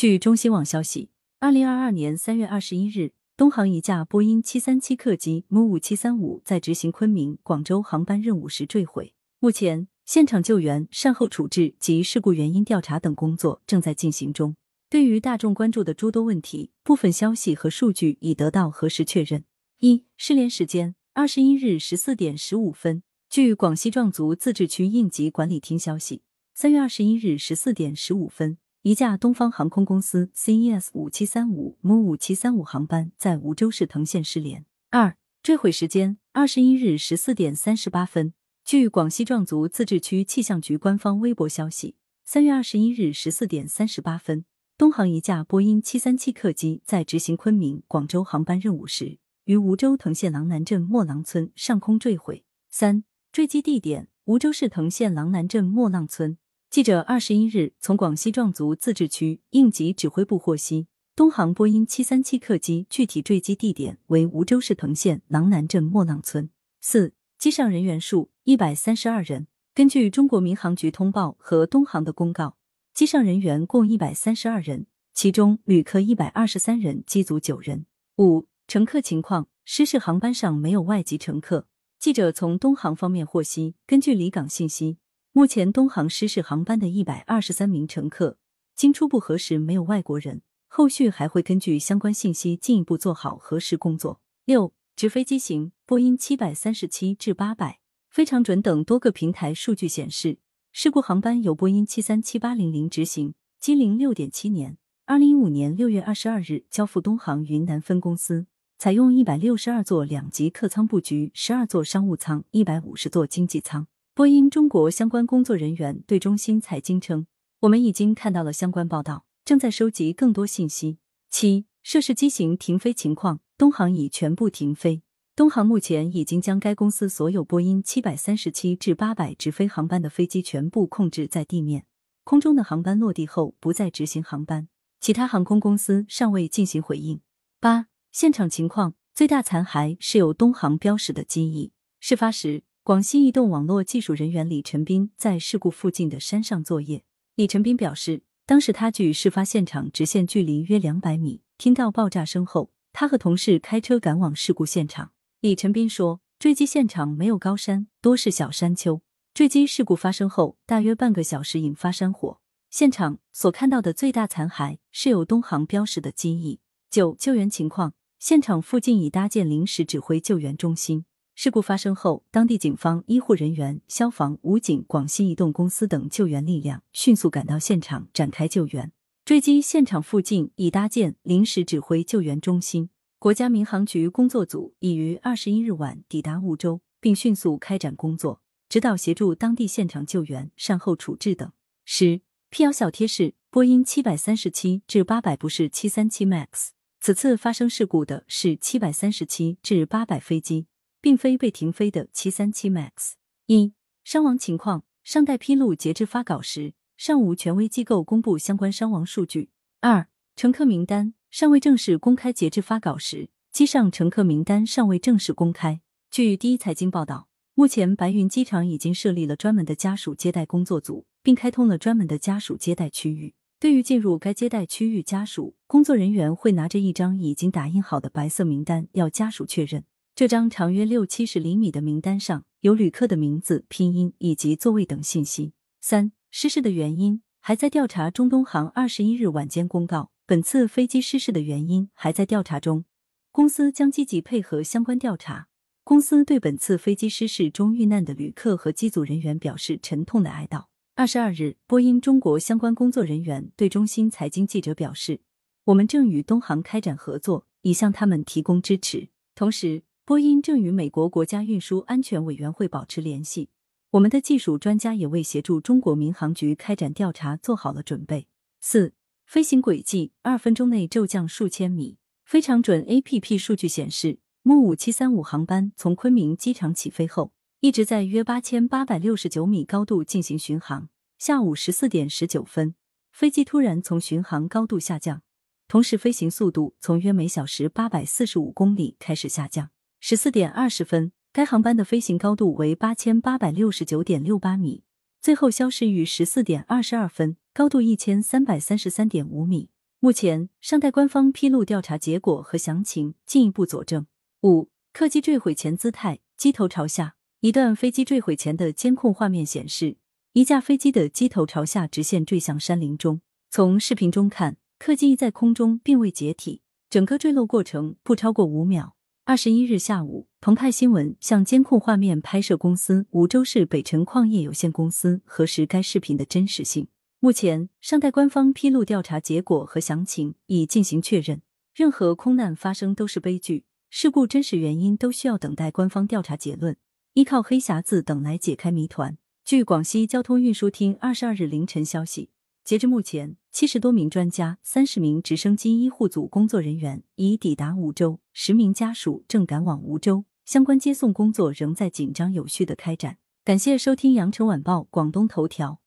据中新网消息，二零二二年三月二十一日，东航一架波音七三七客机 MU 五七三五在执行昆明、广州航班任务时坠毁。目前，现场救援、善后处置及事故原因调查等工作正在进行中。对于大众关注的诸多问题，部分消息和数据已得到核实确认。一、失联时间：二十一日十四点十五分。据广西壮族自治区应急管理厅消息，三月二十一日十四点十五分，一架东方航空公司 CES 五七三五 MU 五七三五航班在梧州市藤县失联。二、坠毁时间：二十一日十四点三十八分。据广西壮族自治区气象局官方微博消息，三月二十一日十四点三十八分，东航一架波音七三七客机在执行昆明、广州航班任务时，于梧州藤县郎南镇莫浪村上空坠毁。三坠机地点：梧州市藤县郎南镇莫浪村。记者二十一日从广西壮族自治区应急指挥部获悉，东航波音七三七客机具体坠机地点为梧州市藤县郎南镇莫浪村。四、机上人员数一百三十二人。根据中国民航局通报和东航的公告，机上人员共一百三十二人，其中旅客一百二十三人，机组九人。五、乘客情况：失事航班上没有外籍乘客。记者从东航方面获悉，根据离港信息，目前东航失事航班的一百二十三名乘客，经初步核实没有外国人，后续还会根据相关信息进一步做好核实工作。六，直飞机型：波音七百三十七至八百。非常准等多个平台数据显示，事故航班由波音七三七八零零执行，机龄六点七年，二零一五年六月二十二日交付东航云南分公司。采用一百六十二座两级客舱布局，十二座商务舱，一百五十座经济舱。波音中国相关工作人员对中新财经称：“我们已经看到了相关报道，正在收集更多信息。”七、涉事机型停飞情况，东航已全部停飞。东航目前已经将该公司所有波音七百三十七至八百直飞航班的飞机全部控制在地面，空中的航班落地后不再执行航班。其他航空公司尚未进行回应。八。现场情况，最大残骸是有东航标识的机翼。事发时，广西移动网络技术人员李晨斌在事故附近的山上作业。李晨斌表示，当时他距事发现场直线距离约两百米，听到爆炸声后，他和同事开车赶往事故现场。李晨斌说，坠机现场没有高山，多是小山丘。坠机事故发生后大约半个小时引发山火，现场所看到的最大残骸是有东航标识的机翼。九救援情况。现场附近已搭建临时指挥救援中心。事故发生后，当地警方、医护人员、消防、武警、广西移动公司等救援力量迅速赶到现场展开救援。坠机现场附近已搭建临时指挥救援中心。国家民航局工作组已于二十一日晚抵达梧州，并迅速开展工作，指导协助当地现场救援、善后处置等。十辟谣小贴士：波音七百三十七至八百不是七三七 MAX。此次发生事故的是七百三十七至八百飞机，并非被停飞的七三七 MAX。一、伤亡情况尚待披露，截至发稿时尚无权威机构公布相关伤亡数据。二、乘客名单尚未正式公开，截至发稿时机上乘客名单尚未正式公开。据第一财经报道，目前白云机场已经设立了专门的家属接待工作组，并开通了专门的家属接待区域。对于进入该接待区域家属，工作人员会拿着一张已经打印好的白色名单，要家属确认。这张长约六七十厘米的名单上有旅客的名字、拼音以及座位等信息。三、失事的原因还在调查中。东航二十一日晚间公告，本次飞机失事的原因还在调查中，公司将积极配合相关调查。公司对本次飞机失事中遇难的旅客和机组人员表示沉痛的哀悼。二十二日，波音中国相关工作人员对中新财经记者表示：“我们正与东航开展合作，已向他们提供支持。同时，波音正与美国国家运输安全委员会保持联系。我们的技术专家也为协助中国民航局开展调查做好了准备。”四、飞行轨迹二分钟内骤降数千米。非常准 A P P 数据显示，MU 五七三五航班从昆明机场起飞后。一直在约八千八百六十九米高度进行巡航。下午十四点十九分，飞机突然从巡航高度下降，同时飞行速度从约每小时八百四十五公里开始下降。十四点二十分，该航班的飞行高度为八千八百六十九点六八米，最后消失于十四点二十二分，高度一千三百三十三点五米。目前尚待官方披露调查结果和详情，进一步佐证。五，客机坠毁前姿态，机头朝下。一段飞机坠毁前的监控画面显示，一架飞机的机头朝下直线坠向山林中。从视频中看，客机在空中并未解体，整个坠落过程不超过五秒。二十一日下午，澎湃新闻向监控画面拍摄公司梧州市北辰矿业有限公司核实该视频的真实性。目前尚待官方披露调查结果和详情，以进行确认。任何空难发生都是悲剧，事故真实原因都需要等待官方调查结论，依靠黑匣子等来解开谜团。据广西交通运输厅二十二日凌晨消息。截至目前，七十多名专家、三十名直升机医护组工作人员已抵达梧州，十名家属正赶往梧州，相关接送工作仍在紧张有序的开展。感谢收听羊城晚报广东头条。